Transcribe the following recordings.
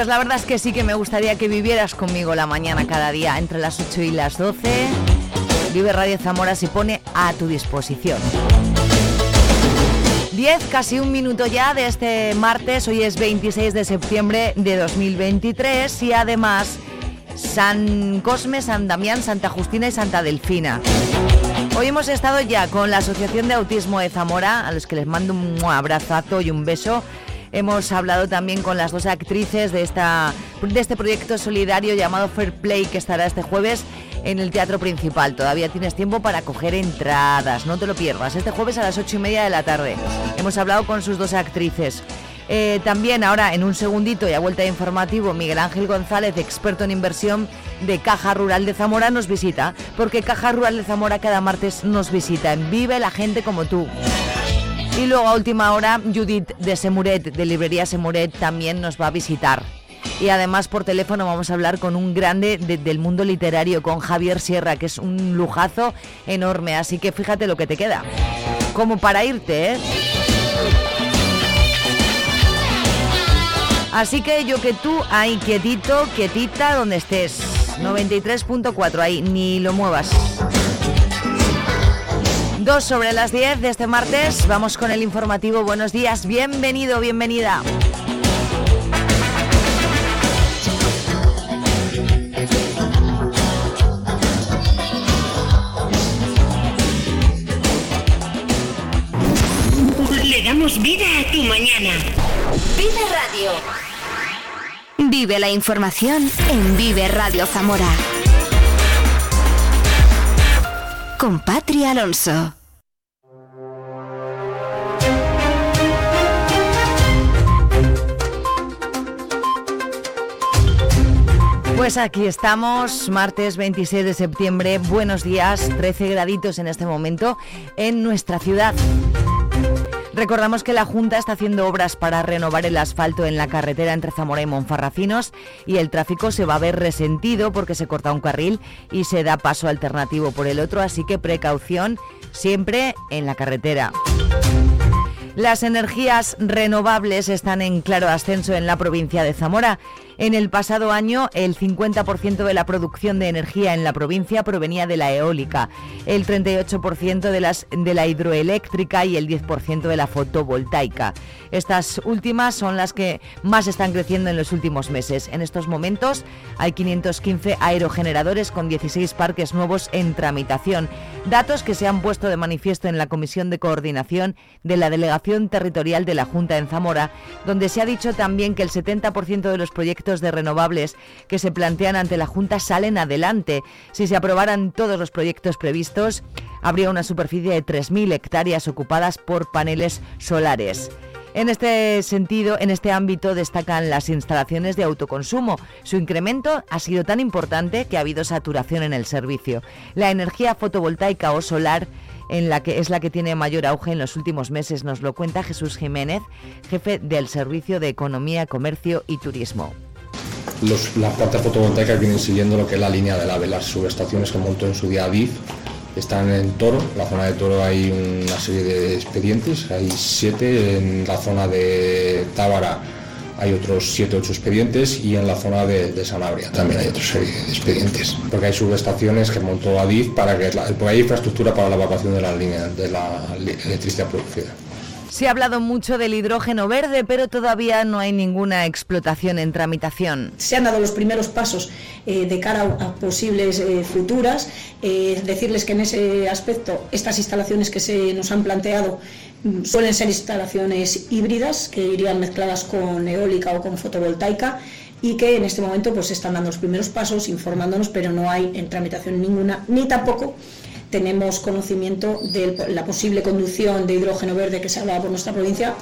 Pues la verdad es que sí que me gustaría que vivieras conmigo la mañana cada día entre las 8 y las 12. Vive Radio Zamora se pone a tu disposición. 10, casi un minuto ya de este martes, hoy es 26 de septiembre de 2023 y además San Cosme, San Damián, Santa Justina y Santa Delfina. Hoy hemos estado ya con la Asociación de Autismo de Zamora, a los que les mando un abrazazo y un beso. Hemos hablado también con las dos actrices de, esta, de este proyecto solidario llamado Fair Play que estará este jueves en el Teatro Principal. Todavía tienes tiempo para coger entradas, no te lo pierdas. Este jueves a las ocho y media de la tarde. Hemos hablado con sus dos actrices. Eh, también ahora en un segundito y a vuelta de informativo, Miguel Ángel González, experto en inversión de Caja Rural de Zamora, nos visita, porque Caja Rural de Zamora cada martes nos visita en Vive la gente como tú. Y luego a última hora, Judith de Semuret, de Librería Semuret, también nos va a visitar. Y además por teléfono vamos a hablar con un grande del mundo literario, con Javier Sierra, que es un lujazo enorme. Así que fíjate lo que te queda. Como para irte, ¿eh? Así que yo que tú, ahí quietito, quietita, donde estés. 93.4, ahí, ni lo muevas. Dos sobre las 10 de este martes, vamos con el informativo. Buenos días, bienvenido, bienvenida. Le damos vida a tu mañana. Vive Radio. Vive la información en Vive Radio Zamora. Con Alonso. Pues aquí estamos, martes 26 de septiembre. Buenos días, 13 graditos en este momento en nuestra ciudad. Recordamos que la Junta está haciendo obras para renovar el asfalto en la carretera entre Zamora y Monfarracinos y el tráfico se va a ver resentido porque se corta un carril y se da paso alternativo por el otro, así que precaución siempre en la carretera. Las energías renovables están en claro ascenso en la provincia de Zamora. En el pasado año, el 50% de la producción de energía en la provincia provenía de la eólica, el 38% de, la hidroeléctrica y el 10% de la fotovoltaica. Estas últimas son las que más están creciendo en los últimos meses. En estos momentos hay 515 aerogeneradores con 16 parques nuevos en tramitación, datos que se han puesto de manifiesto en la Comisión de Coordinación de la Delegación Territorial de la Junta en Zamora, donde se ha dicho también que el 70% de los proyectos de renovables que se plantean ante la Junta salen adelante. Si se aprobaran todos los proyectos previstos, habría una superficie de 3.000 hectáreas ocupadas por paneles solares. En este sentido, en este ámbito destacan las instalaciones de autoconsumo. Su incremento ha sido tan importante que ha habido saturación en el servicio. La energía fotovoltaica o solar en la que es la que tiene mayor auge en los últimos meses, nos lo cuenta Jesús Jiménez, jefe del Servicio de Economía, Comercio y Turismo las plantas fotovoltaicas vienen siguiendo lo que es la línea del AVE, las subestaciones que montó en su día DIF están en Toro, en la zona de Toro hay una serie de expedientes, hay siete, en la zona de Tábara hay otros siete ocho expedientes y en la zona de, Sanabria también hay otra serie de expedientes, porque hay subestaciones que montó ADIF para que porque hay infraestructura para la evacuación de la línea de la electricidad producida. Se ha hablado mucho del hidrógeno verde, pero todavía no hay ninguna explotación en tramitación. Se han dado los primeros pasos eh, de cara a, posibles eh, futuras. Eh, decirles que en ese aspecto estas instalaciones que se nos han planteado mm, suelen ser instalaciones híbridas que irían mezcladas con eólica o con fotovoltaica y que en este momento pues están dando los primeros pasos informándonos, pero no hay en tramitación ninguna ni tampoco tenemos conocimiento de la posible conducción de hidrógeno verde que se hablaba por nuestra provincia.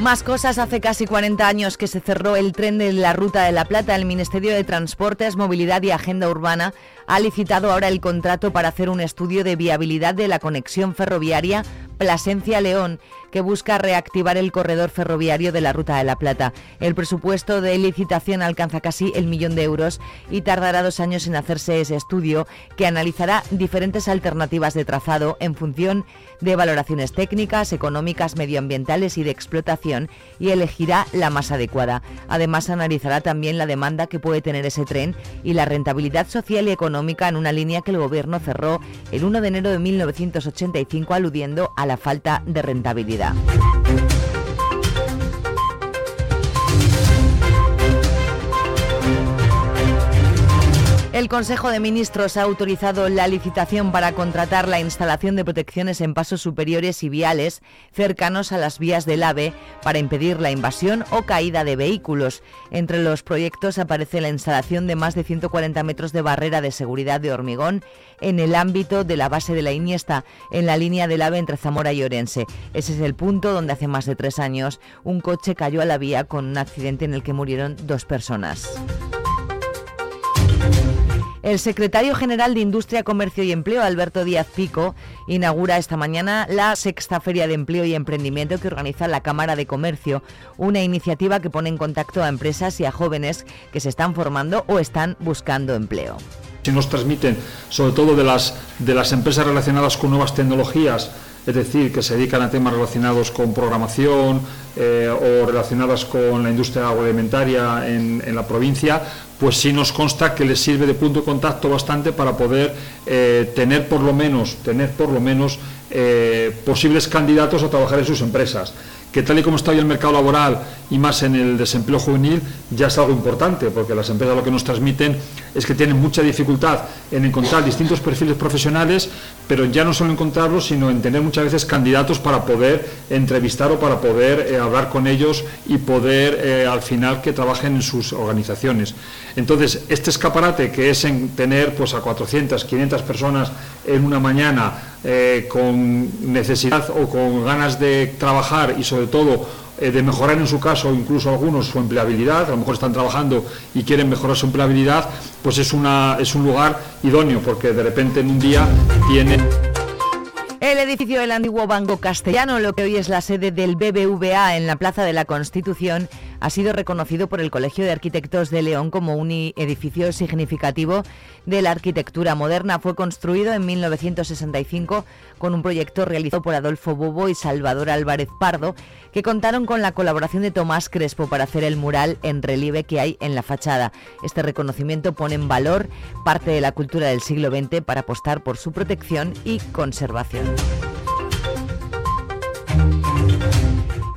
Más cosas, hace casi 40 años que se cerró el tren de la Ruta de la Plata. El Ministerio de Transportes, Movilidad y Agenda Urbana ha licitado ahora el contrato para hacer un estudio de viabilidad de la conexión ferroviaria Plasencia-León que busca reactivar el corredor ferroviario de la Ruta de la Plata. El presupuesto de licitación alcanza casi el millón de euros y tardará dos años en hacerse ese estudio que analizará diferentes alternativas de trazado en función de valoraciones técnicas, económicas, medioambientales y de explotación y elegirá la más adecuada. Además, analizará también la demanda que puede tener ese tren y la rentabilidad social y económica en una línea que el Gobierno cerró el 1 de enero de 1985 aludiendo a la falta de rentabilidad. Yeah. El Consejo de Ministros ha autorizado la licitación para contratar la instalación de protecciones en pasos superiores y viales cercanos a las vías del AVE para impedir la invasión o caída de vehículos. Entre los proyectos aparece la instalación de más de 140 metros de barrera de seguridad de hormigón en el ámbito de la base de la Iniesta, en la línea del AVE entre Zamora y Orense. Ese es el punto donde hace más de tres años un coche cayó a la vía con un accidente en el que murieron dos personas. El secretario general de Industria, Comercio y Empleo, Alberto Díaz Pico, inaugura esta mañana la sexta Feria de Empleo y Emprendimiento que organiza la Cámara de Comercio, una iniciativa que pone en contacto a empresas y a jóvenes que se están formando o están buscando empleo. Si nos transmiten, sobre todo de las, de las empresas relacionadas con nuevas tecnologías, es decir, que se dedican a temas relacionados con programación eh, o relacionadas con la industria agroalimentaria en, en, la provincia, pues sí nos consta que les sirve de punto de contacto bastante para poder eh, tener por lo menos, tener por lo menos eh, posibles candidatos a trabajar en sus empresas que tal y como está hoy el mercado laboral y más en el desempleo juvenil, ya es algo importante, porque las empresas lo que nos transmiten es que tienen mucha dificultad en encontrar distintos perfiles profesionales, pero ya no solo encontrarlos, sino en tener muchas veces candidatos para poder entrevistar o para poder eh, hablar con ellos y poder eh, al final que trabajen en sus organizaciones. Entonces, este escaparate que es en tener pues, a 400, 500 personas en una mañana eh, con necesidad o con ganas de trabajar y sobre todo eh, de mejorar en su caso, incluso algunos, su empleabilidad, a lo mejor están trabajando y quieren mejorar su empleabilidad, pues es, una, es un lugar idóneo porque de repente en un día tiene... El edificio del antiguo Banco Castellano, lo que hoy es la sede del BBVA en la Plaza de la Constitución, ha sido reconocido por el Colegio de Arquitectos de León como un edificio significativo de la arquitectura moderna. Fue construido en 1965 con un proyecto realizado por Adolfo Bobo y Salvador Álvarez Pardo, que contaron con la colaboración de Tomás Crespo para hacer el mural en relieve que hay en la fachada. Este reconocimiento pone en valor parte de la cultura del siglo XX para apostar por su protección y conservación.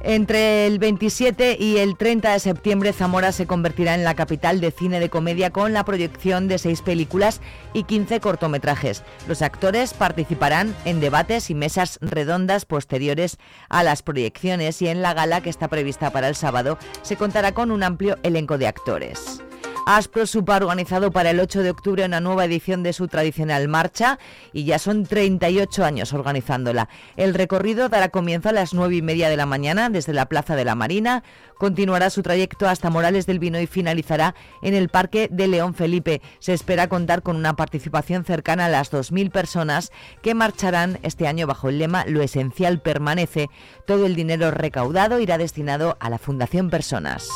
Entre el 27 y el 30 de septiembre, Zamora se convertirá en la capital de cine de comedia con la proyección de seis películas y 15 cortometrajes. Los actores participarán en debates y mesas redondas posteriores a las proyecciones y en la gala que está prevista para el sábado se contará con un amplio elenco de actores. Asprosup ha organizado para el 8 de octubre una nueva edición de su tradicional marcha y ya son 38 años organizándola. El recorrido dará comienzo a las 9 y media de la mañana desde la Plaza de la Marina, continuará su trayecto hasta Morales del Vino y finalizará en el Parque de León Felipe. Se espera contar con una participación cercana a las 2.000 personas que marcharán este año bajo el lema Lo esencial permanece. Todo el dinero recaudado irá destinado a la Fundación Personas.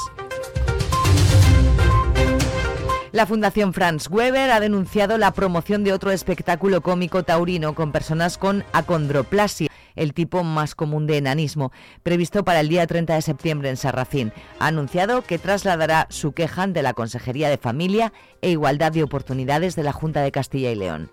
La Fundación Franz Weber ha denunciado la promoción de otro espectáculo cómico taurino con personas con acondroplasia, el tipo más común de enanismo, previsto para el día 30 de septiembre en Sarracín. Ha anunciado que trasladará su queja ante la Consejería de Familia e Igualdad de Oportunidades de la Junta de Castilla y León.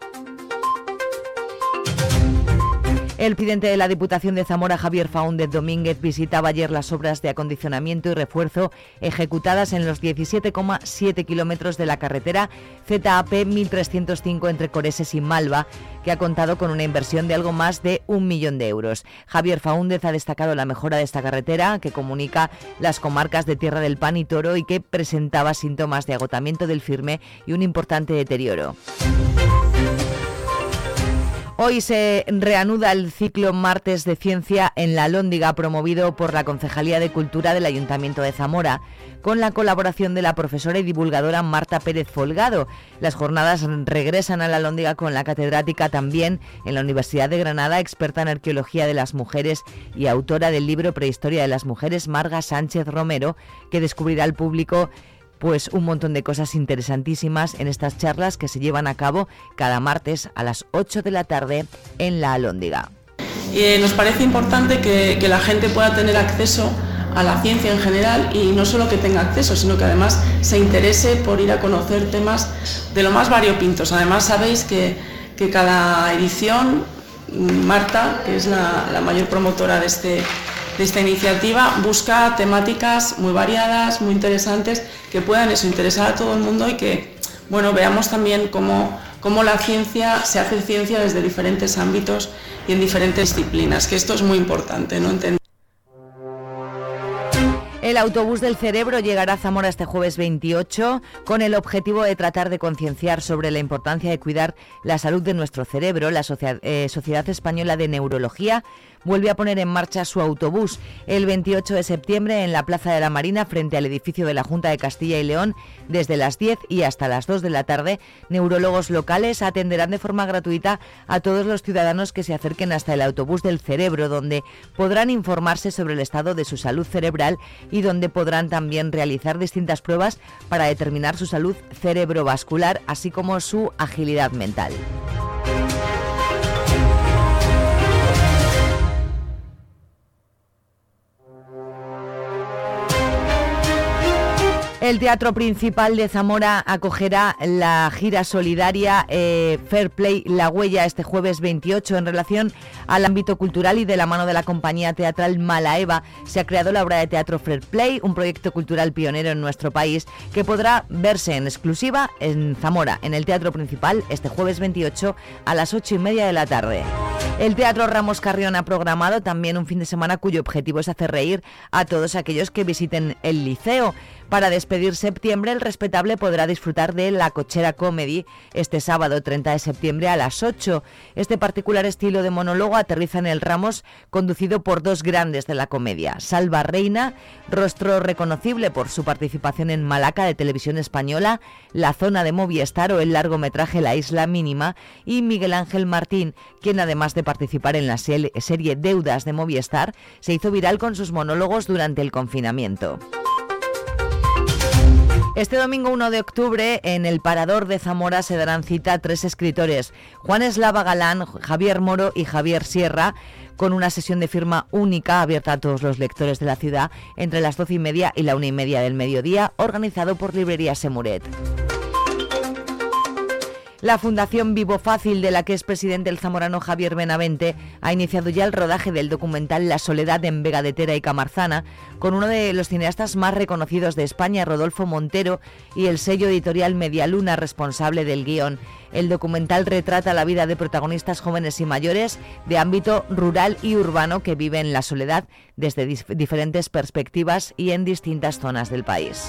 El presidente de la Diputación de Zamora, Javier Faúndez Domínguez, visitaba ayer las obras de acondicionamiento y refuerzo ejecutadas en los 17,7 kilómetros de la carretera ZAP 1305 entre Coreses y Malva, que ha contado con una inversión de algo más de un millón de euros. Javier Faúndez ha destacado la mejora de esta carretera que comunica las comarcas de Tierra del Pan y Toro y que presentaba síntomas de agotamiento del firme y un importante deterioro. Hoy se reanuda el ciclo Martes de Ciencia en la Lóndiga, promovido por la Concejalía de Cultura del Ayuntamiento de Zamora, con la colaboración de la profesora y divulgadora Marta Pérez Folgado. Las jornadas regresan a la Lóndiga con la catedrática también en la Universidad de Granada, experta en arqueología de las mujeres y autora del libro Prehistoria de las Mujeres, Marga Sánchez Romero, que descubrirá al público pues un montón de cosas interesantísimas en estas charlas que se llevan a cabo cada martes a las 8 de la tarde en la Alhóndiga. Eh, nos parece importante que, la gente pueda tener acceso a la ciencia en general y no solo que tenga acceso, sino que además se interese por ir a conocer temas de lo más variopintos. Además sabéis que, cada edición, Marta, que es la mayor promotora de este, esta iniciativa busca temáticas muy variadas, muy interesantes, que puedan eso, interesar a todo el mundo y que bueno, veamos también cómo, cómo la ciencia se hace ciencia desde diferentes ámbitos y en diferentes disciplinas, que esto es muy importante, ¿no? El autobús del cerebro llegará a Zamora este jueves 28 con el objetivo de tratar de concienciar sobre la importancia de cuidar la salud de nuestro cerebro. La eh, Sociedad Española de Neurología vuelve a poner en marcha su autobús el 28 de septiembre en la Plaza de la Marina frente al edificio de la Junta de Castilla y León desde las 10 y hasta las 2 de la tarde. Neurólogos locales atenderán de forma gratuita a todos los ciudadanos que se acerquen hasta el autobús del cerebro donde podrán informarse sobre el estado de su salud cerebral y donde podrán también realizar distintas pruebas para determinar su salud cerebrovascular así como su agilidad mental. El Teatro Principal de Zamora acogerá la gira solidaria eh, Fair Play La Huella este jueves 28 en relación al ámbito cultural y de la mano de la compañía teatral Malaeva se ha creado la obra de teatro Fair Play, un proyecto cultural pionero en nuestro país que podrá verse en exclusiva en Zamora, en el Teatro Principal, este jueves 28 a las 8 y media de la tarde. El Teatro Ramos Carrión ha programado también un fin de semana cuyo objetivo es hacer reír a todos aquellos que visiten el liceo. Para despedir septiembre, el respetable podrá disfrutar de La Cochera Comedy este sábado 30 de septiembre a las 8. Este particular estilo de monólogo aterriza en el Ramos, conducido por dos grandes de la comedia, Salva Reina, rostro reconocible por su participación en Malaca de Televisión Española, La Zona de Movistar o el largometraje La Isla Mínima, y Miguel Ángel Martín, quien además de participar en la serie Deudas de Movistar, se hizo viral con sus monólogos durante el confinamiento. Este domingo 1 de octubre en el Parador de Zamora se darán cita tres escritores, Juan Eslava Galán, Javier Moro y Javier Sierra, con una sesión de firma única abierta a todos los lectores de la ciudad entre las doce y media y la una y media del mediodía, organizado por Librería Semuret. La Fundación Vivo Fácil, de la que es presidente el zamorano Javier Benavente, ha iniciado ya el rodaje del documental La Soledad en Vega de Tera y Camarzana, con uno de los cineastas más reconocidos de España, Rodolfo Montero, y el sello editorial Medialuna, responsable del guion. El documental retrata la vida de protagonistas jóvenes y mayores de ámbito rural y urbano que viven la soledad desde diferentes perspectivas y en distintas zonas del país.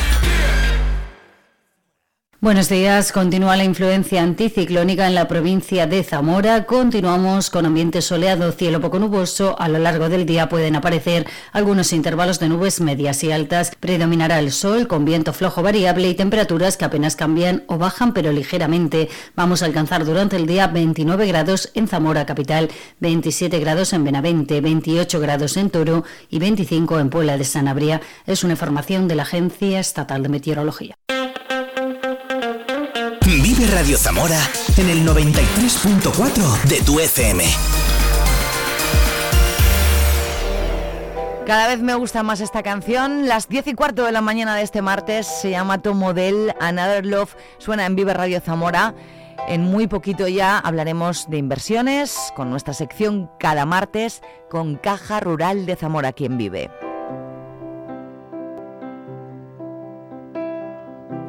Buenos días. Continúa la influencia anticiclónica en la provincia de Zamora. Continuamos con ambiente soleado, cielo poco nuboso. A lo largo del día pueden aparecer algunos intervalos de nubes medias y altas. Predominará el sol con viento flojo variable y temperaturas que apenas cambian o bajan pero ligeramente. Vamos a alcanzar durante el día 29 grados en Zamora capital, 27 grados en Benavente, 28 grados en Toro y 25 en Puebla de Sanabria. Es una información de la Agencia Estatal de Meteorología. Vive Radio Zamora en el 93.4 de tu FM. Cada vez me gusta más esta canción. Las 10 y cuarto de la mañana de este martes se llama Tu Model Another Love. Suena en Vive Radio Zamora. En muy poquito ya hablaremos de inversiones con nuestra sección cada martes con Caja Rural de Zamora, quien vive.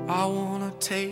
I wanna take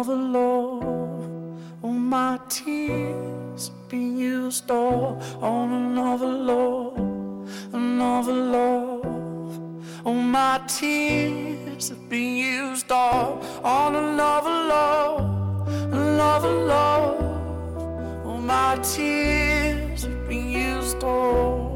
of the Lord. Will my tears be used all on another Lord, another Lord? Will my tears be used all on another Lord, another Lord? Will my tears be used all?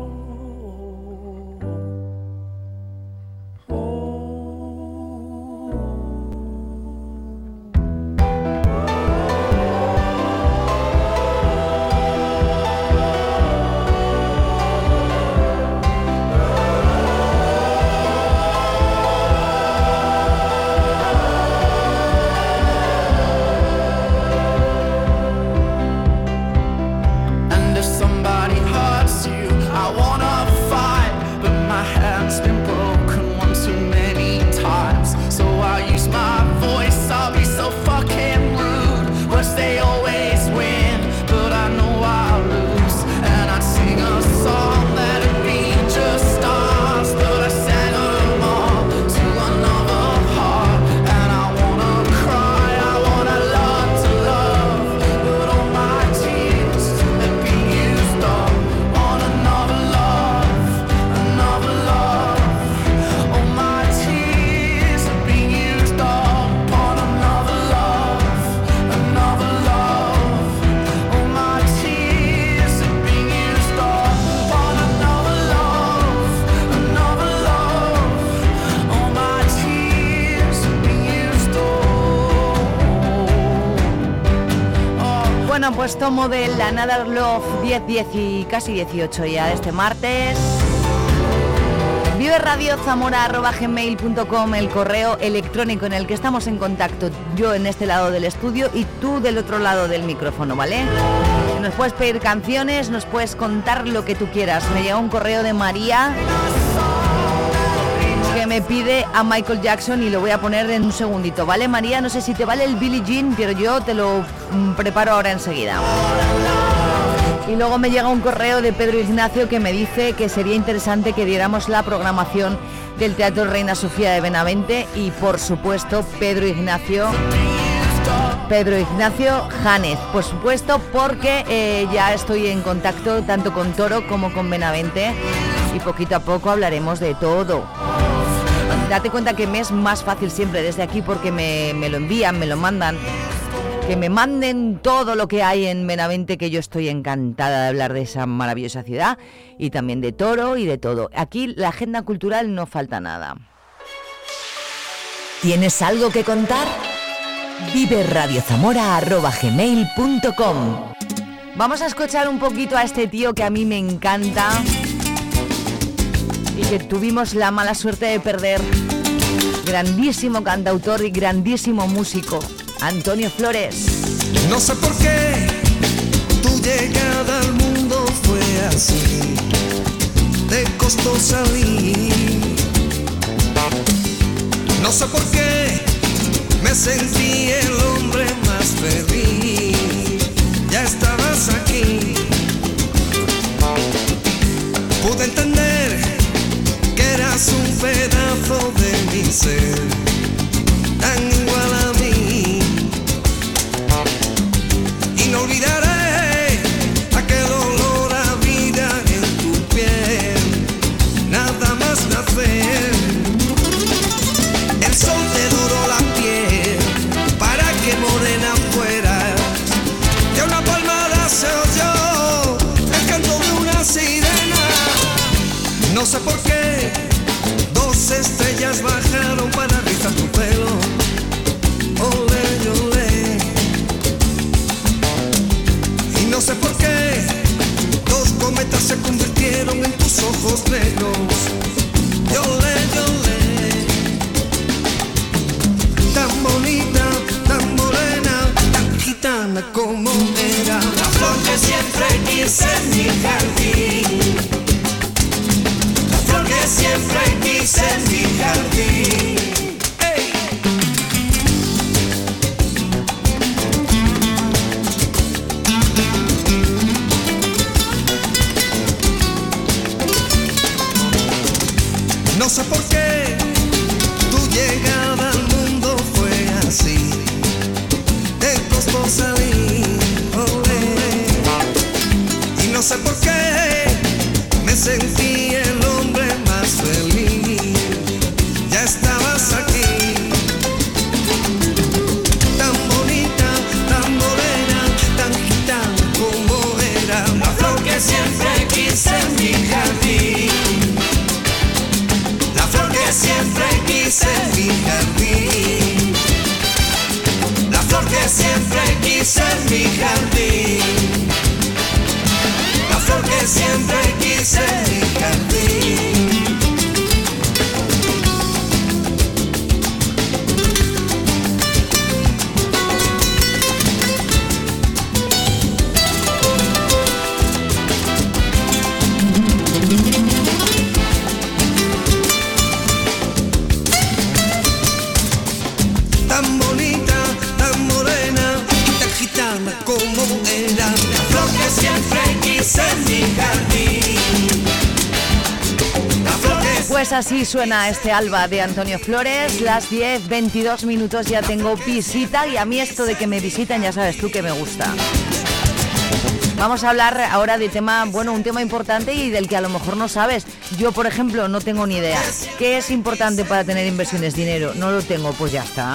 Bueno, pues tomo de la Nada Love 10, 10 y casi 18 ya este martes. Vive Radio Zamora arroba gmail.com, el correo electrónico en el que estamos en contacto, yo en este lado del estudio y tú del otro lado del micrófono, ¿vale? Nos puedes pedir canciones, nos puedes contar lo que tú quieras. Me llega un correo de María me pide a Michael Jackson y lo voy a poner en un segundito, ¿vale María? No sé si te vale el Billie Jean, pero yo te lo mm, preparo ahora enseguida. Y luego me llega un correo de Pedro Ignacio que me dice que sería interesante que diéramos la programación del Teatro Reina Sofía de Benavente y por supuesto Pedro Ignacio Pedro Ignacio Janez, por supuesto, porque eh, ya estoy en contacto tanto con Toro como con Benavente y poquito a poco hablaremos de todo. Date cuenta que me es más fácil siempre desde aquí porque me, me lo envían, me lo mandan. Que me manden todo lo que hay en Benavente, que yo estoy encantada de hablar de esa maravillosa ciudad y también de Toro y de todo. Aquí la agenda cultural no falta nada. ¿Tienes algo que contar? Vive Vamos a escuchar un poquito a este tío que a mí me encanta y que tuvimos la mala suerte de perder. Grandísimo cantautor y grandísimo músico, Antonio Flores. No sé por qué tu llegada al mundo fue así. Te costó salir. No sé por qué me sentí el hombre más feliz. Ya estabas aquí. Pude entender que eras un pedazo de mi ser, Estrellas bajaron para rizar tu pelo. Ole, ole. Y no sé por qué, dos cometas se convirtieron en tus ojos negros. Ole, ole. Tan bonita, tan morena, tan gitana como era. La flor que siempre quise en mi jardín. La flor que siempre quise en mi jardín. ¡Ey! No sé por qué tu llegada al mundo fue así. Te costó salir. Y no sé por qué me sentí quise en mi jardín. La flor que siempre quise así suena este alba de Antonio Flores, las 10, 22 minutos ya tengo visita y a mí esto de que me visitan ya sabes tú que me gusta. Vamos a hablar ahora de tema, bueno, un tema importante y del que a lo mejor no sabes. Yo, por ejemplo, no tengo ni idea. ¿Qué es importante para tener inversiones? Dinero. No lo tengo, pues ya está.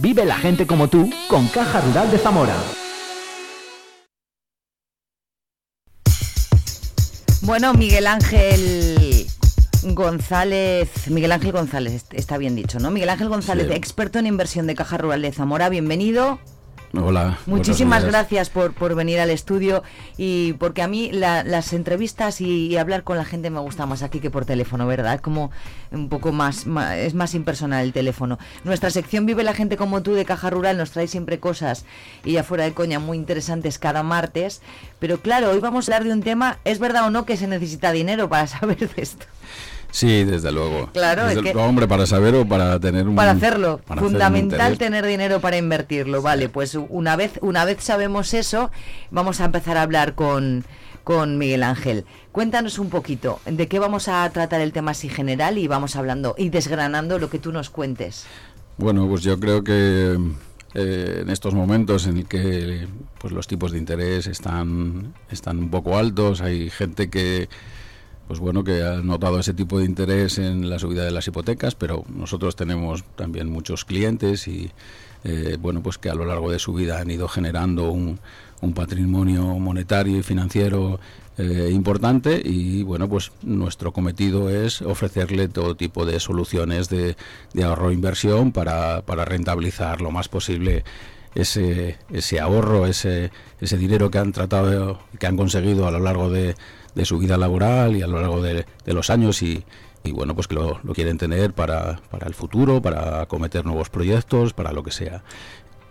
Vive la gente como tú con Caja Rural de Zamora. Bueno, Miguel Ángel González, Miguel Ángel González, est- está bien dicho, ¿no? Miguel Ángel González, Sí. experto en inversión de Caja Rural de Zamora, bienvenido. Hola. Muchísimas gracias por, por venir al estudio y porque a mí la- las entrevistas y, y hablar con la gente me gusta más aquí que por teléfono, ¿verdad? Como un poco más, es más impersonal el teléfono. Nuestra sección Vive la gente como tú de Caja Rural nos trae siempre cosas y ya fuera de coña muy interesantes cada martes, pero claro, hoy vamos a hablar de un tema, ¿es verdad o no que se necesita dinero para saber de esto? Sí, desde luego. Claro, Desde es que- luego, hombre, para saber o para tener un... Para hacerlo, para hacer un fundamental tener dinero para invertirlo. Vale, pues una vez, una vez sabemos eso, vamos a empezar a hablar con, con Miguel Ángel. Cuéntanos un poquito de qué vamos a tratar el tema así general y vamos hablando y desgranando lo que tú nos cuentes. Bueno, pues yo creo que eh, en estos momentos en el que pues los tipos de interés están, están un poco altos, hay gente que pues bueno que ha notado ese tipo de interés en la subida de las hipotecas, pero nosotros tenemos también muchos clientes y eh, bueno pues que a lo largo de su vida han ido generando un, un patrimonio monetario y financiero eh, importante y bueno pues nuestro cometido es ofrecerle todo tipo de soluciones de, de ahorro e inversión para, para rentabilizar lo más posible ese, ese ahorro, ese, ese dinero que han tratado, que han conseguido a lo largo de, de su vida laboral y a lo largo de, los años y, y bueno, pues que lo, quieren tener para, para el futuro, para acometer nuevos proyectos, para lo que sea.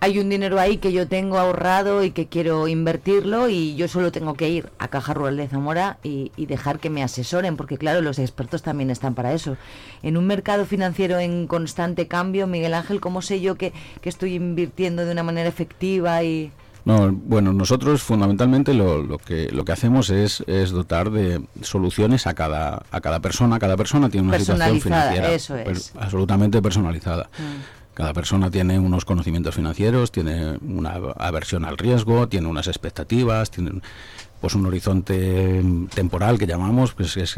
Hay un dinero ahí que yo tengo ahorrado y que quiero invertirlo y yo solo tengo que ir a Caja Rural de Zamora y, y dejar que me asesoren, porque claro, los expertos también están para eso. En un mercado financiero en constante cambio, Miguel Ángel, ¿cómo sé yo que, que estoy invirtiendo de una manera efectiva y... No, bueno, nosotros fundamentalmente lo, lo que lo que hacemos es, es dotar de soluciones a cada a cada persona. Cada persona tiene una situación financiera eso es. per- absolutamente personalizada. Cada persona tiene unos conocimientos financieros, tiene una aversión al riesgo, tiene unas expectativas, tiene pues un horizonte temporal que llamamos, pues es,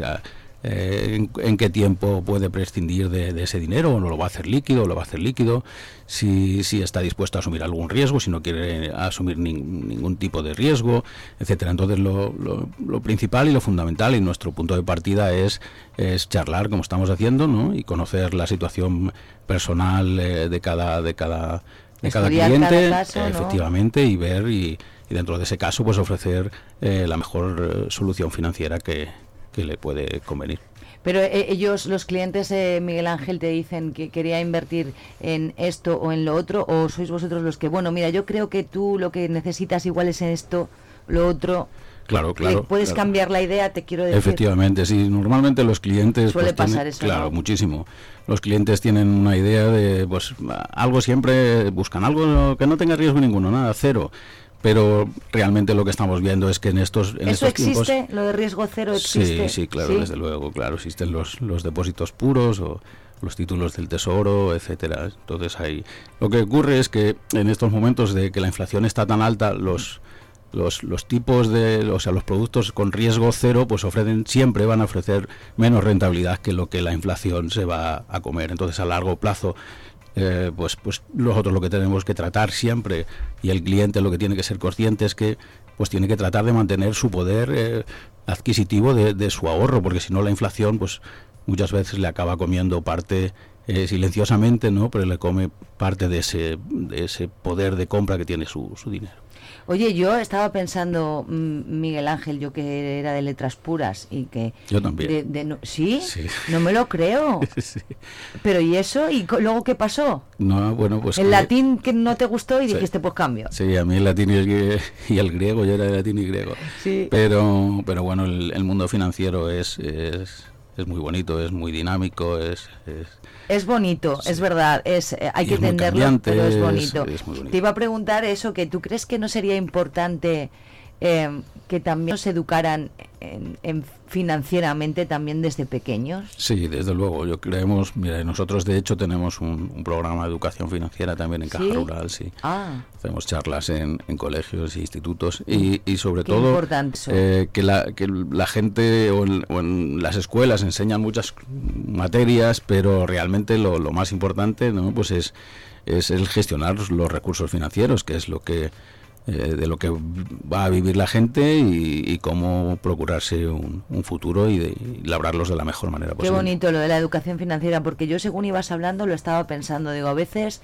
eh, en, en qué tiempo puede prescindir de, de ese dinero, o no lo va a hacer líquido, o lo va a hacer líquido, si, si está dispuesto a asumir algún riesgo, si no quiere asumir nin- ningún tipo de riesgo, etcétera. Entonces lo, lo- lo principal y lo fundamental y nuestro punto de partida es, es charlar como estamos haciendo, ¿no? Y conocer la situación personal eh, de cada de cada de cada cliente, cada caso, ¿no? efectivamente, y ver y, y dentro de ese caso pues ofrecer eh, la mejor eh, solución financiera que, que le puede convenir. Pero eh, ellos, los clientes, eh, Miguel Ángel, te dicen que quería invertir en esto o en lo otro, o sois vosotros los que, bueno, mira, yo creo que tú lo que necesitas igual es en esto, lo otro. Claro, Le claro. puedes claro. cambiar la idea, te quiero decir. Efectivamente, sí. Normalmente los clientes. Suele pues, tienen- pasar eso, Claro, ¿no? muchísimo. Los clientes tienen una idea de, pues, algo siempre buscan, algo que no tenga riesgo ninguno, nada, cero. Pero realmente lo que estamos viendo es que en estos, en ¿Eso estos tiempos. existe? ¿Lo de riesgo cero existe? Sí, sí, claro, desde luego, claro. Existen los, los depósitos puros o los títulos del tesoro, etcétera. Entonces ahí lo que ocurre es que en estos momentos de que la inflación está tan alta, los los, los tipos de, o sea, los productos con riesgo cero, pues ofrecen siempre van a ofrecer menos rentabilidad que lo que la inflación se va a comer. Entonces a largo plazo eh, pues, pues nosotros lo que tenemos que tratar siempre y el cliente lo que tiene que ser consciente es que pues tiene que tratar de mantener su poder eh, adquisitivo de, su ahorro, porque si no la inflación pues muchas veces le acaba comiendo parte eh, silenciosamente, ¿no? Pero le come parte de ese, de ese poder de compra que tiene su, su dinero. Oye, yo estaba pensando, mm, Miguel Ángel, yo que era de letras puras y que... Yo también. de- de no- ¿Sí? Sí. No me lo creo. Sí. Pero ¿y eso? ¿Y luego qué pasó? No, bueno, pues el que- latín que no te gustó y Sí. dijiste, pues cambio. Sí, a mí el latín y el, grie- y el griego, yo era de latín y griego. Sí. Pero, pero bueno, el, el mundo financiero es, es, es muy bonito, es muy dinámico, es... es- Es bonito, es verdad, es eh, hay Y que es entenderlo, pero es bonito. es bonito. Te iba a preguntar eso, que tú crees que no sería importante eh, que también nos educaran en- en financieramente también desde pequeños. Sí, desde luego, yo creemos, mira, nosotros de hecho tenemos un, un programa de educación financiera también en Caja ¿Sí? Rural, sí. Ah, Hacemos charlas en, en colegios e institutos y, y sobre Qué todo eh, que, la, que la gente o en, o en las escuelas enseñan muchas materias, pero realmente lo, lo más importante ¿no? pues es, es el gestionar los recursos financieros, que es lo que eh, de lo que va a vivir la gente y, y cómo procurarse un, un futuro y, de, y labrarlos de la mejor manera qué posible. bonito lo de la educación financiera, porque yo según ibas hablando lo estaba pensando, digo, a veces...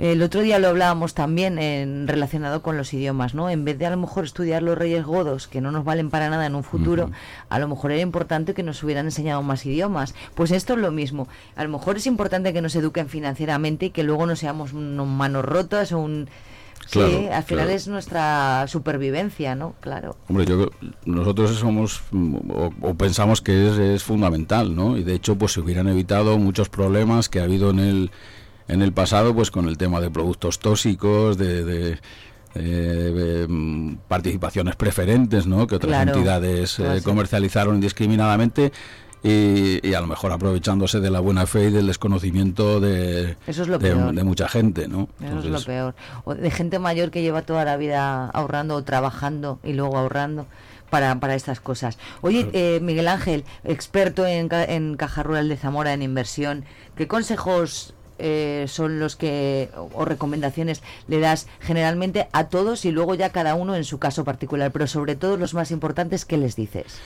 El otro día lo hablábamos también en, relacionado con los idiomas, ¿no? En vez de a lo mejor estudiar los reyes godos, que no nos valen para nada en un futuro, a lo mejor era importante que nos hubieran enseñado más idiomas. Pues esto es lo mismo. A lo mejor es importante que nos eduquen financieramente y que luego no seamos unos manos rotas o un... Claro, sí, al final claro. es nuestra supervivencia, ¿no? Claro. Hombre, yo nosotros somos o, o pensamos que es, es fundamental, ¿no? Y de hecho, pues se hubieran evitado muchos problemas que ha habido en el en el pasado, pues con el tema de productos tóxicos, de, de, eh, mm, participaciones preferentes, ¿no? Que otras Claro, entidades eh, comercializaron indiscriminadamente. Y, y a lo mejor aprovechándose de la buena fe y del desconocimiento de, Eso es lo de, peor. de mucha gente, ¿no? Eso es lo peor. O de gente mayor que lleva toda la vida ahorrando o trabajando y luego ahorrando para, para estas cosas. Oye, eh, Miguel Ángel, experto en, en Caja Rural de Zamora en inversión, ¿qué consejos eh, son los que, o, o recomendaciones le das generalmente a todos y luego ya cada uno en su caso particular, pero sobre todo los más importantes, ¿qué les dices?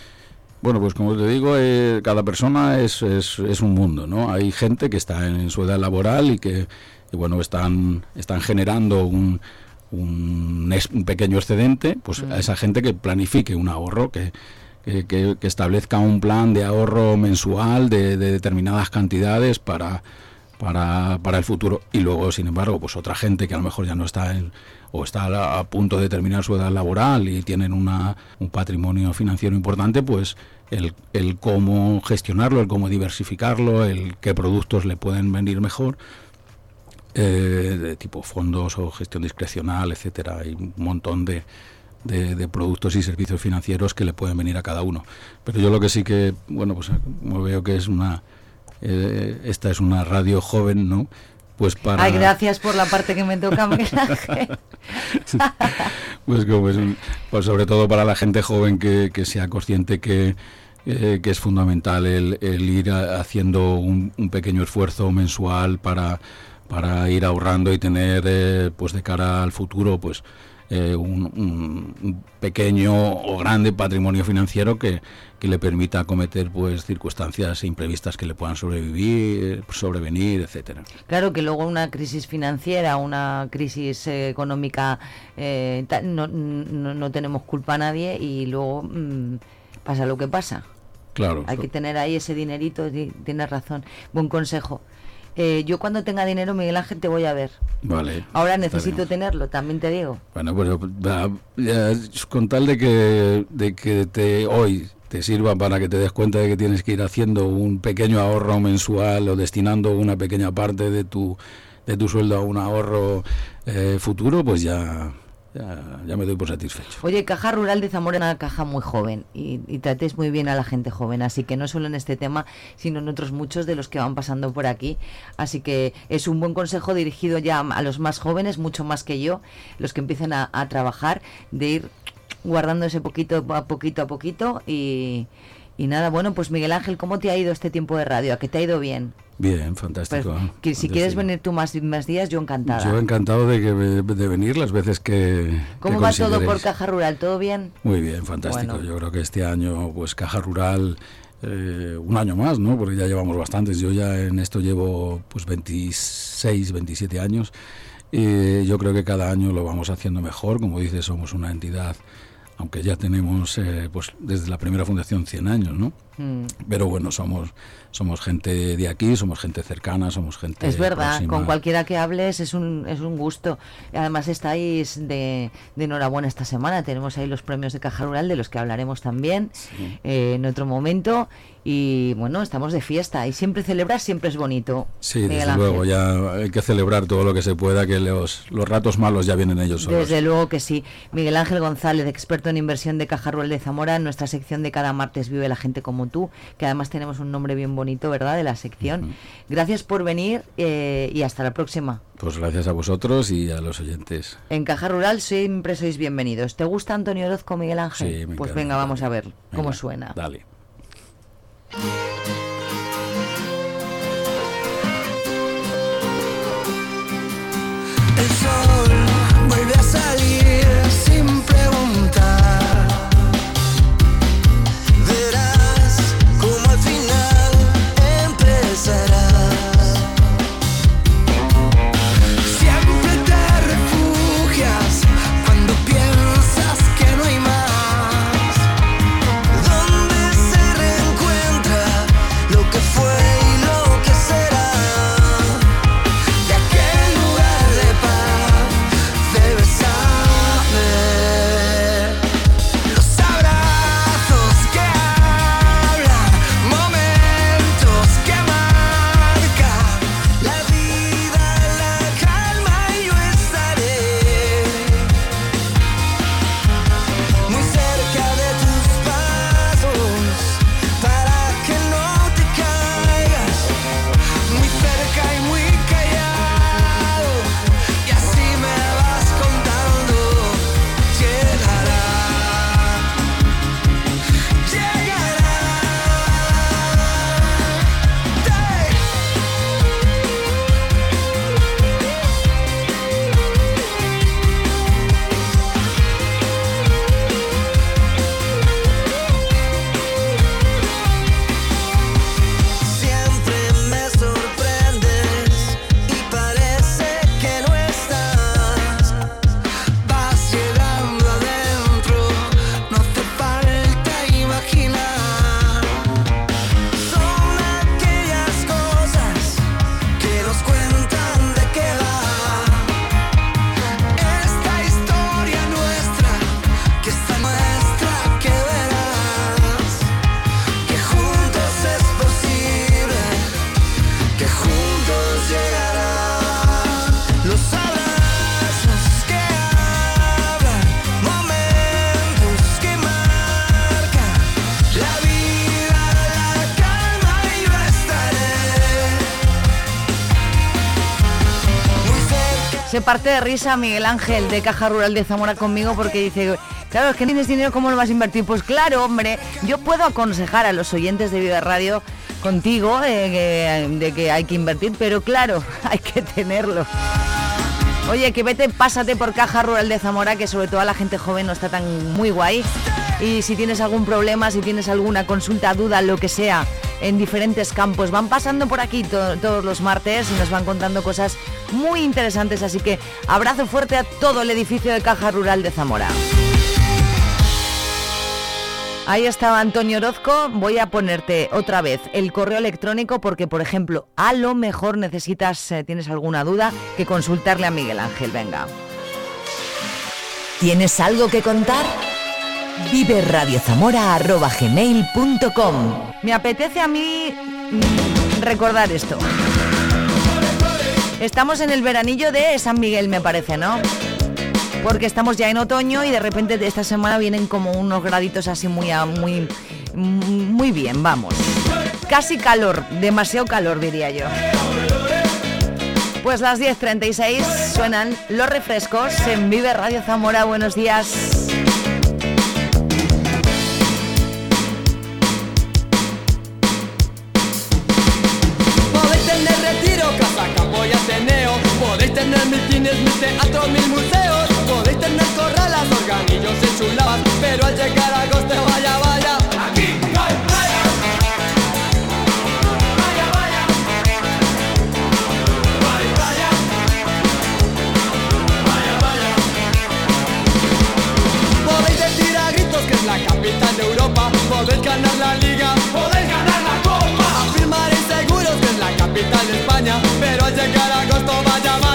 Bueno, pues como te digo, eh, cada persona es, es, es un mundo, ¿no? Hay gente que está en su edad laboral y que, y bueno, están, están generando un, un, pequeño excedente, pues a esa gente que planifique un ahorro, que, que, que- que establezca un plan de ahorro mensual de, de determinadas cantidades para, para, para el futuro. Y luego, sin embargo, pues otra gente que a lo mejor ya no está en, o está a, punto de terminar su edad laboral y tienen una, un patrimonio financiero importante, pues el, el cómo gestionarlo, el cómo diversificarlo, el qué productos le pueden venir mejor, eh, de tipo fondos o gestión discrecional, etcétera. Hay un montón de, de, de productos y servicios financieros que le pueden venir a cada uno. Pero yo lo que sí que, bueno, pues como veo que es una, eh, esta es una radio joven, ¿no? Pues para... Ay, gracias por la parte que me toca, pues como es un- pues sobre todo para la gente joven que, que sea consciente que, eh, que es fundamental el, el ir a- haciendo un, un pequeño esfuerzo mensual para, para ir ahorrando y tener, eh, pues de cara al futuro, pues eh, un, pequeño o grande patrimonio financiero que, que le permita acometer pues circunstancias imprevistas que le puedan sobrevivir, sobrevenir, etcétera. Claro que luego una crisis financiera, una crisis eh, económica, eh, no, no, no tenemos culpa a nadie y luego mm, pasa lo que pasa. Claro. Hay que tener ahí ese dinerito, ti- tienes razón. Buen consejo. Eh, yo cuando tenga dinero, Miguel Ángel, te voy a ver. Vale. Ahora necesito tenerlo, también te digo. Bueno, pues con tal de que, de que te hoy te sirva para que te des cuenta de que tienes que ir haciendo un pequeño ahorro mensual o destinando una pequeña parte de tu de tu sueldo a un ahorro eh, futuro, pues ya, ya ya me doy por satisfecho. Oye, Caja Rural de Zamora es una caja muy joven y, y tratéis muy bien a la gente joven, así que no solo en este tema, sino en otros muchos de los que van pasando por aquí. Así que es un buen consejo dirigido ya a los más jóvenes, mucho más que yo, los que empiezan a, trabajar, de ir guardando ese poquito a poquito a poquito y, y nada, bueno, pues Miguel Ángel, ¿cómo te ha ido este tiempo de radio? ¿A que te ha ido bien? Bien, fantástico. Pues, que si Fantástico. quieres venir tú más, más días, yo encantada. Yo encantado de, que, de venir las veces que. ¿Cómo que va todo por. Caja Rural? ¿Todo bien? Muy bien, fantástico. Bueno. Yo creo que este año, pues Caja Rural, eh, un año más, ¿no? Porque ya llevamos bastantes. Yo ya en esto llevo pues 26, 27 años. Y yo creo que cada año lo vamos haciendo mejor. Como dices, somos una entidad, aunque ya tenemos eh, pues desde la primera fundación 100 años, ¿no? Mm. Pero bueno, somos somos gente de aquí, somos gente cercana, somos gente Es verdad, próxima. con cualquiera que hables es un, es un gusto. Además estáis de, de enhorabuena esta semana. Tenemos ahí los premios de Caja Rural, de los que hablaremos también eh, en otro momento. Y bueno, estamos de fiesta. Y siempre celebrar siempre es bonito. Sí, Miguel desde Ángel. luego, ya hay que celebrar todo lo que se pueda, que los, los ratos malos ya vienen ellos solos. Desde luego que sí. Miguel Ángel González, experto en inversión de Caja Rural de Zamora, en nuestra sección de cada martes Vive la gente como tú, que además tenemos un nombre bien bonito, ¿verdad?, de la sección. Gracias por venir eh, y hasta la próxima. Pues gracias a vosotros y a los oyentes. En Caja Rural siempre sois bienvenidos. ¿Te gusta Antonio Orozco, Miguel Ángel? Sí, me pues venga, vamos a ver cómo suena. Dale. El sol vuelve a salir sin preguntar. Parte de risa Miguel Ángel de Caja Rural de Zamora conmigo porque dice, Claro, es que tienes dinero, ¿cómo lo vas a invertir? Pues claro, hombre, yo puedo aconsejar a los oyentes de Viva Radio contigo eh, de que hay que invertir, pero claro, hay que tenerlo. Oye, que vete, pásate por Caja Rural de Zamora, que sobre todo a la gente joven no está tan muy guay. Y si tienes algún problema, si tienes alguna consulta, duda, lo que sea, en diferentes campos, van pasando por aquí to- todos los martes y nos van contando cosas muy interesantes. Así que abrazo fuerte a todo el edificio de Caja Rural de Zamora. Ahí estaba Antonio Orozco. Voy a ponerte otra vez el correo electrónico porque, por ejemplo, a lo mejor necesitas, eh, tienes alguna duda, que consultarle a Miguel Ángel. Venga. ¿Tienes algo que contar? Vive Me apetece a mí mm, recordar esto. Estamos en el veranillo de San Miguel, me parece, ¿no? Porque estamos ya en otoño y de repente esta semana vienen como unos graditos así muy, a- muy, muy bien, vamos. Casi calor, demasiado calor diría yo. Pues las 10.36 suenan los refrescos en Vive Radio Zamora. Buenos días. Tener mil cines, mil teatros, mil museos. Podéis tener corralas, organillos y chuladas Pero al llegar a agosto, vaya, vaya. Aquí no hay playa Vaya, vaya Vaya, vaya Podéis decir a gritos que es la capital de Europa. Podéis ganar la liga. Podéis ganar la copa. Afirmaréis seguros que es la capital de España. Pero al llegar a agosto vaya vaya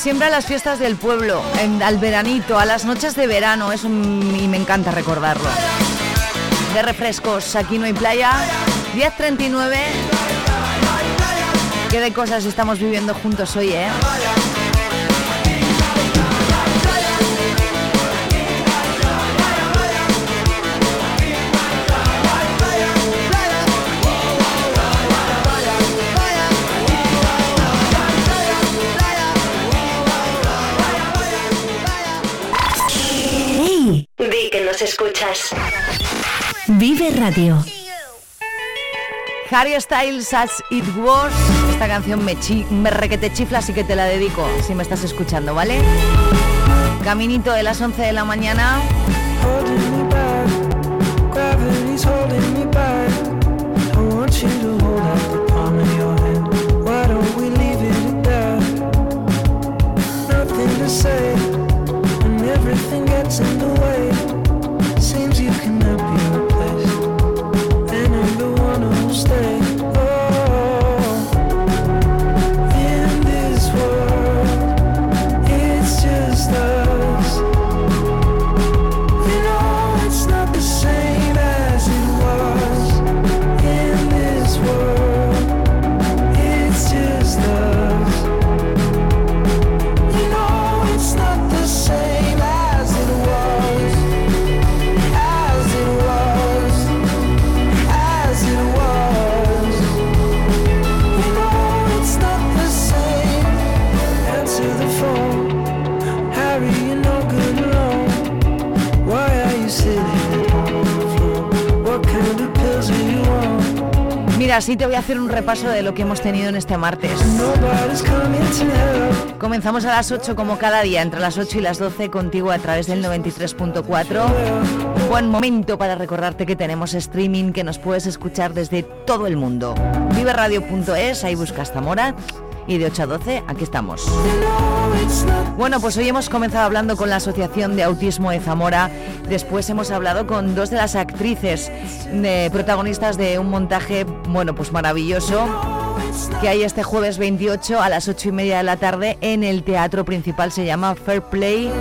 siempre a las fiestas del pueblo, en- al veranito, a las noches de verano, eso mm, y me encanta recordarlo. De refrescos, aquí no hay playa. 10.39. Qué de cosas estamos viviendo juntos hoy, ¿eh? Radio. Harry Styles as It Was. Esta canción me, chi me requete chifla, así que te la dedico si me estás escuchando, ¿vale? Caminito de las 11 de la mañana. Así te voy a hacer un repaso de lo que hemos tenido en este martes. Comenzamos a las 8 como cada día, entre las 8 y las 12 contigo a través del 93.4. Un buen momento para recordarte que tenemos streaming, que nos puedes escuchar desde todo el mundo. Viveradio.es, ahí buscas Zamora. Y de 8 a 12, aquí estamos. Bueno, pues hoy hemos comenzado hablando con la Asociación de Autismo de Zamora. Después hemos hablado con dos de las actrices de- protagonistas de un montaje, bueno, pues maravilloso que hay este jueves 28 a las 8 y media de la tarde en el teatro principal. Se llama Fair Play.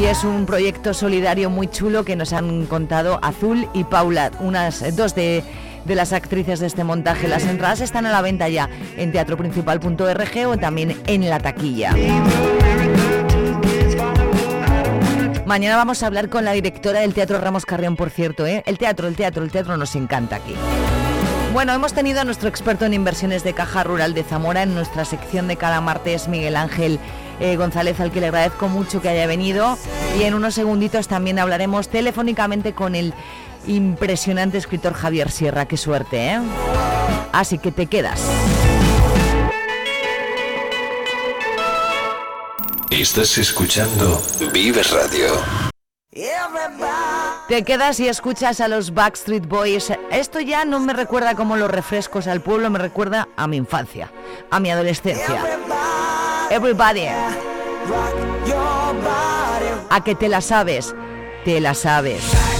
Y es un proyecto solidario muy chulo que nos han contado Azul y Paula, unas eh, dos de, de las actrices de este montaje. Las entradas están a la venta ya en teatroprincipal.org o también en la taquilla. Mañana vamos a hablar con la directora del Teatro Ramos Carrión, por cierto. ¿eh? El teatro, el teatro, el teatro nos encanta aquí. Bueno, hemos tenido a nuestro experto en inversiones de Caja Rural de Zamora en nuestra sección de cada martes, Miguel Ángel eh, González, al que le agradezco mucho que haya venido. Y en unos segunditos también hablaremos telefónicamente con el impresionante escritor Javier Sierra. Qué suerte, ¿eh? Así que te quedas. Estás escuchando Vive Radio. Te quedas y escuchas a los Backstreet Boys. Esto ya no me recuerda como los refrescos al pueblo, me recuerda a mi infancia, a mi adolescencia. Everybody. A que te la sabes, te la sabes.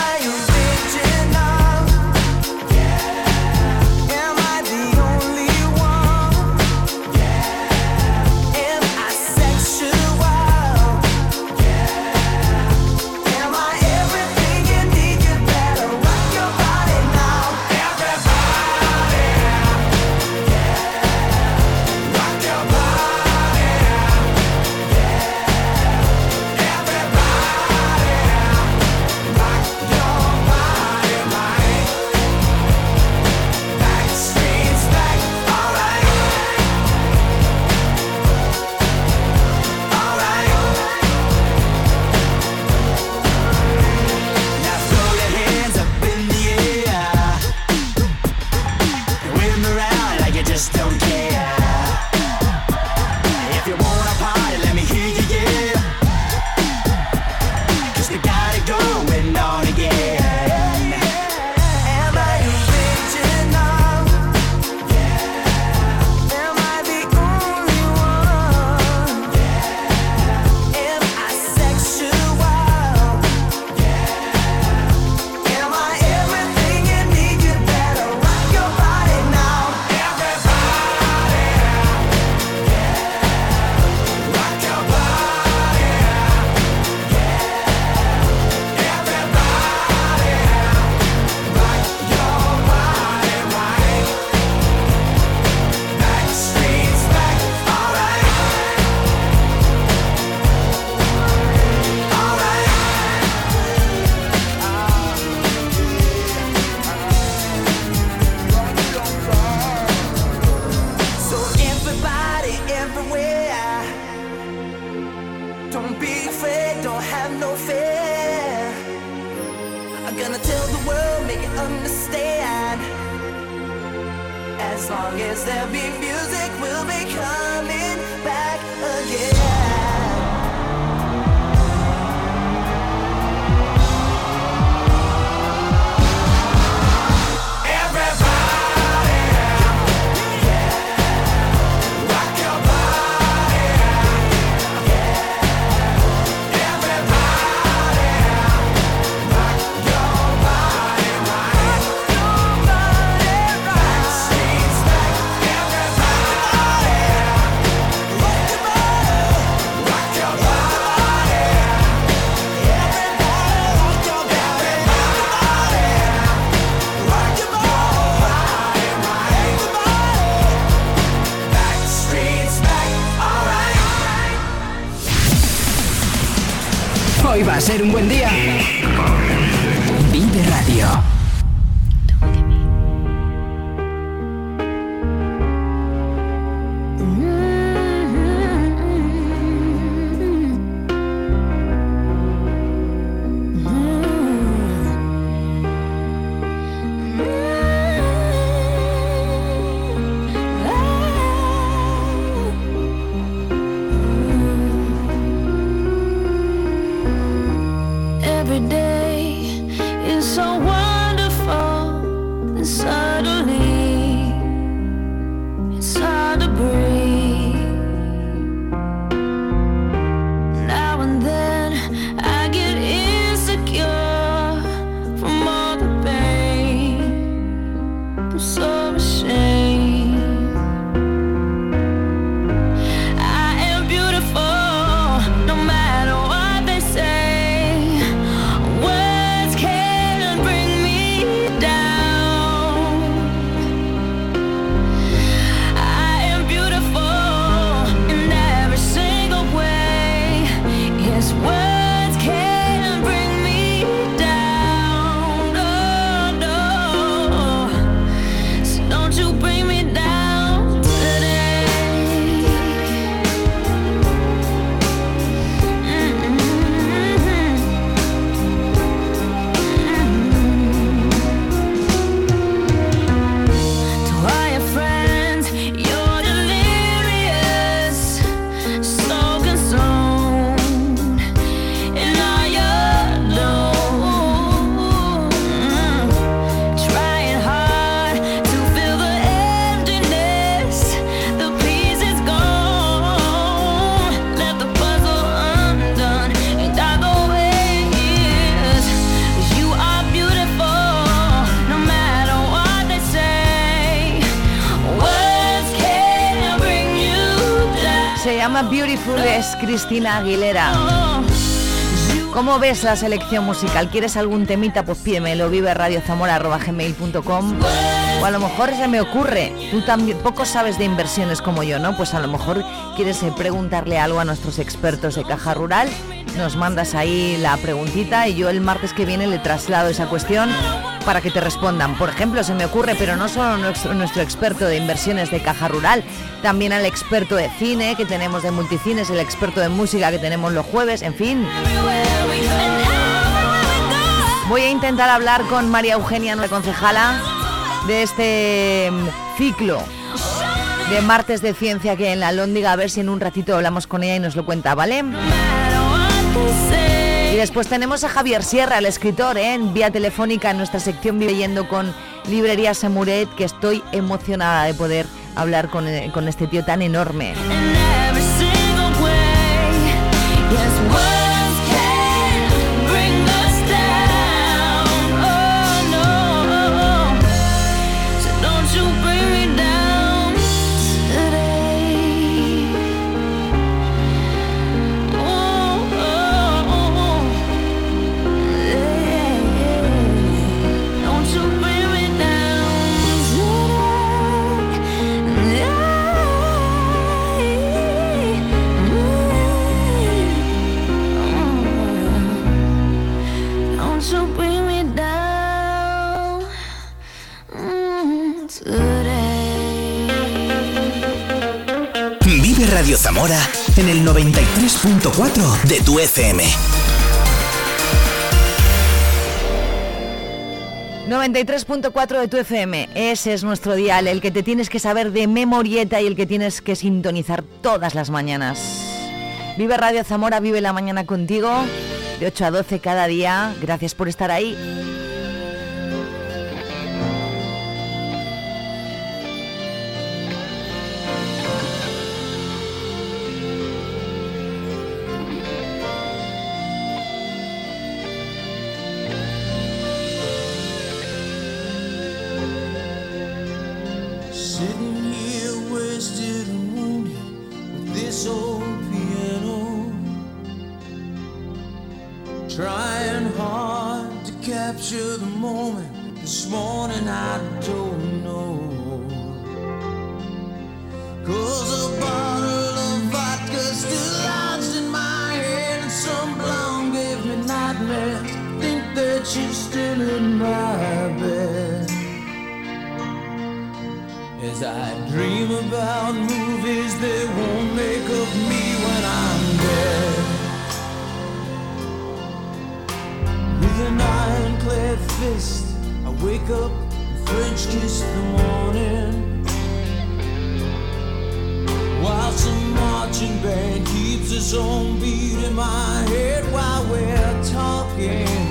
Ser un buen día. Es Cristina Aguilera. ¿Cómo ves la selección musical? ¿Quieres algún temita? Pues pídemelo, vive radiozamora.gmail.com O a lo mejor se me ocurre, tú también poco sabes de inversiones como yo, ¿no? Pues a lo mejor quieres eh, preguntarle algo a nuestros expertos de Caja Rural, nos mandas ahí la preguntita y yo el martes que viene le traslado esa cuestión para que te respondan. Por ejemplo, se me ocurre, pero no solo nuestro, experto de inversiones de Caja Rural, también al experto de cine que tenemos de multicines, el experto de música que tenemos los jueves, en fin. Voy a intentar hablar con María Eugenia, nuestra concejala, de este mm, ciclo de martes de ciencia que en la Lóndiga, a ver si en un ratito hablamos con ella y nos lo cuenta, ¿vale? Después tenemos a Javier Sierra, el escritor, ¿eh? en vía telefónica en nuestra sección Viviendo con Librería Semuret, que estoy emocionada de poder hablar con, eh, con este tío tan enorme. Zamora en el 93.4 de tu FM. 93.4 de tu FM, ese es nuestro dial, el que te tienes que saber de memorieta y el que tienes que sintonizar todas las mañanas. Vive Radio Zamora, vive la mañana contigo, de 8 a 12 cada día. Gracias por estar ahí. She's still in my bed. As I dream about movies that won't make of me when I'm dead. With an ironclad fist, I wake up and French kiss the morning. While some marching band keeps its own beat in my head while we're again.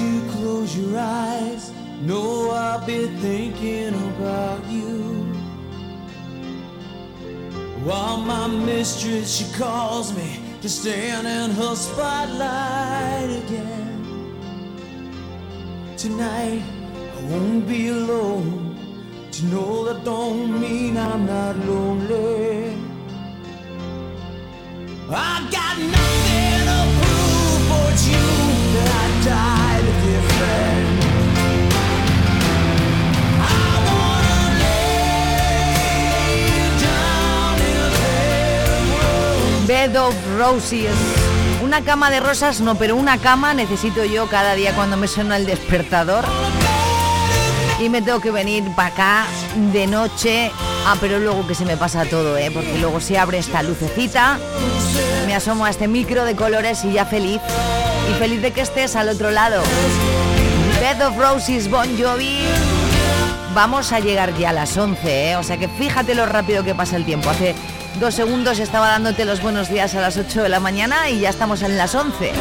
You close your eyes, know I'll be thinking about you. While my mistress, she calls me to stand in her spotlight again. Tonight, I won't be alone. To know that don't mean I'm not lonely. I got nothing to prove, it's you that I died Bed of Roses. Una cama de rosas no, pero una cama necesito yo cada día cuando me suena el despertador. Y me tengo que venir para acá de noche. Ah, pero luego que se me pasa todo, ¿eh? Porque luego se abre esta lucecita. Me asomo a este micro de colores y ya feliz. Y feliz de que estés al otro lado. Bed of Roses, Bon Jovi. Vamos a llegar ya a las 11, ¿eh? O sea que fíjate lo rápido que pasa el tiempo. Hace dos segundos estaba dándote los buenos días a las 8 de la mañana y ya estamos en las 11.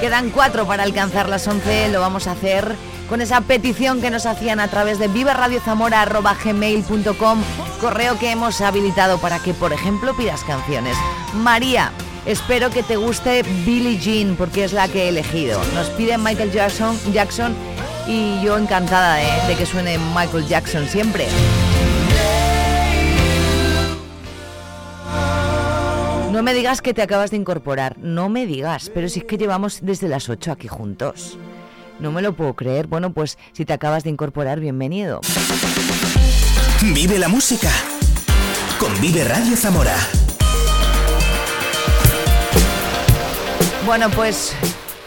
Quedan cuatro para alcanzar las 11. Lo vamos a hacer con esa petición que nos hacían a través de viveradiozamora.gmail.com, correo que hemos habilitado para que, por ejemplo, pidas canciones. María, espero que te guste Billie Jean, porque es la que he elegido. Nos pide Michael Jackson, Jackson y yo encantada de que suene Michael Jackson siempre. No me digas que te acabas de incorporar, no me digas, pero si es que llevamos desde las 8 aquí juntos. No me lo puedo creer. Bueno, pues si te acabas de incorporar, bienvenido. Vive la música con Vive Radio Zamora. Bueno, pues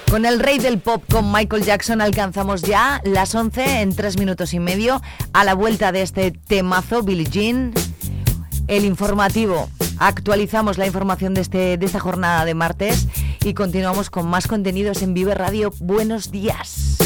con el rey del pop, con Michael Jackson, alcanzamos ya las 11 en 3 minutos y medio. A la vuelta de este temazo, Billie Jean, el informativo. Actualizamos la información de, este, de esta jornada de martes y continuamos con más contenidos en Vive Radio. Buenos días.